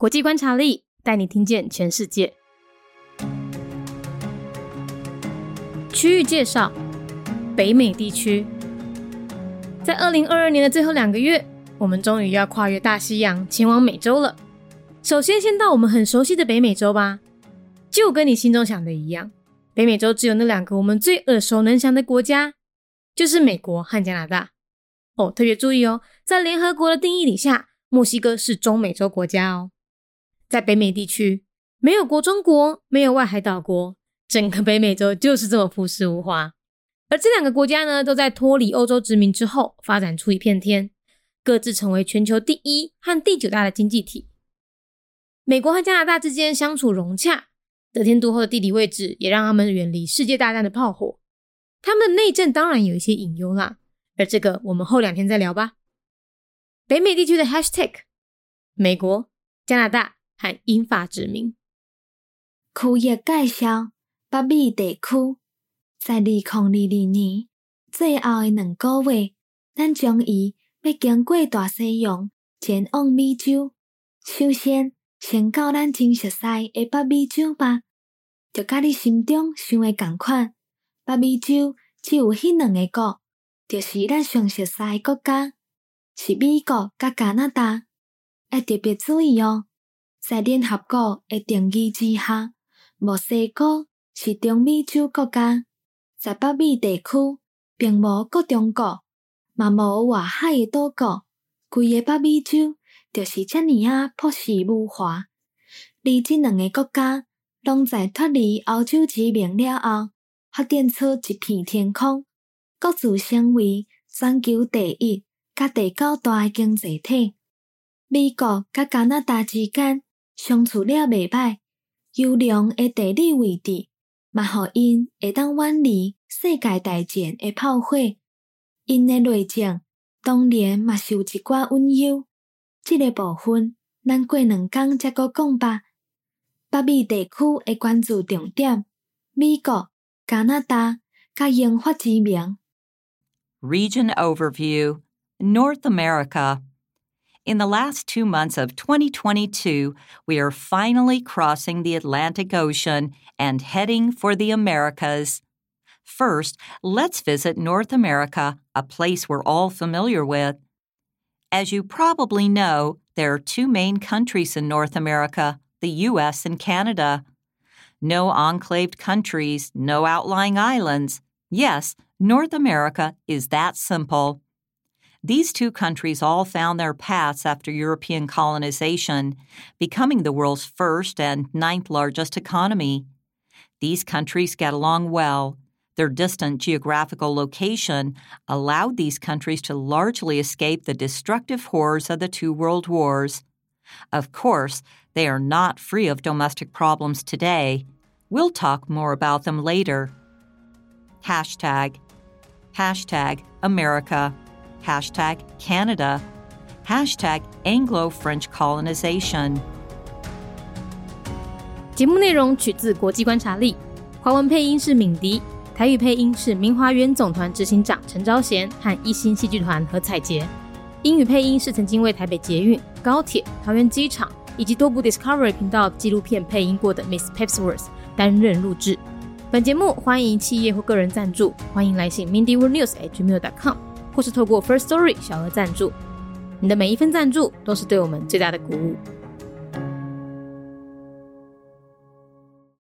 国际观察力带你听见全世界。区域介绍：北美地区。在二零二二年的最后两个月，我们终于要跨越大西洋前往美洲了。首先，先到我们很熟悉的北美洲吧。就跟你心中想的一样，北美洲只有那两个我们最耳熟能详的国家，就是美国和加拿大。哦，特别注意哦，在联合国的定义底下，墨西哥是中美洲国家哦。在北美地区，没有国中国，没有外海岛国，整个北美洲就是这么朴实无华。而这两个国家呢，都在脱离欧洲殖民之后，发展出一片天，各自成为全球第一和第九大的经济体。美国和加拿大之间相处融洽，得天独厚的地理位置也让他们远离世界大战的炮火。他们的内政当然有一些隐忧啦，而这个我们后两天再聊吧。北美地区的 Hashtag，美国、加拿大和英法殖民。区域介绍：北美地区。在二零二二年最后的两个月，咱将伊要经过大西洋前往美洲。首先，先到咱真熟悉的北美洲吧。就甲你心中想的共款，北美洲只有迄两个国，就是咱上熟悉的国家，是美国甲加拿大。要特别注意哦，在联合国的定义之下，墨西哥是中美洲国家。在北美地区，并无各中国，嘛无外海的岛国，规个北美洲就是遮尔啊朴实无华。而即两个国家，拢在脱离欧洲殖民了后，发展出一片天空，各自成为全球第一、甲第九大诶经济体。美国甲加拿大之间相处了袂歹，优良诶地理位置。嘛，互因会当远离世界大战的炮火，因的内政当然嘛是有一寡隐忧。这个部分，咱过两工才阁讲吧。北美地区的关注重点：美国、加拿大、甲英法之名。Region Overview North America In the last two months of 2022, we are finally crossing the Atlantic Ocean and heading for the Americas. First, let's visit North America, a place we're all familiar with. As you probably know, there are two main countries in North America the U.S. and Canada. No enclaved countries, no outlying islands. Yes, North America is that simple. These two countries all found their paths after European colonization, becoming the world's first and ninth largest economy. These countries get along well. Their distant geographical location allowed these countries to largely escape the destructive horrors of the two world wars. Of course, they are not free of domestic problems today. We'll talk more about them later. Hashtag Hashtag America hashtag Canada, hashtag Anglo-French colonization。节目内容取自国际观察力，华文配音是敏迪，台语配音是明华园总团执行长陈昭贤和一心戏剧团何彩杰，英语配音是曾经为台北捷运、高铁、桃园机场以及多部 Discovery 频道纪录片配音过的 Miss Pepsworth 担任录制。本节目欢迎企业或个人赞助，欢迎来信 mindyworldnews@gmail.com。或是透过 First Story 小额赞助，你的每一份赞助都是对我们最大的鼓舞。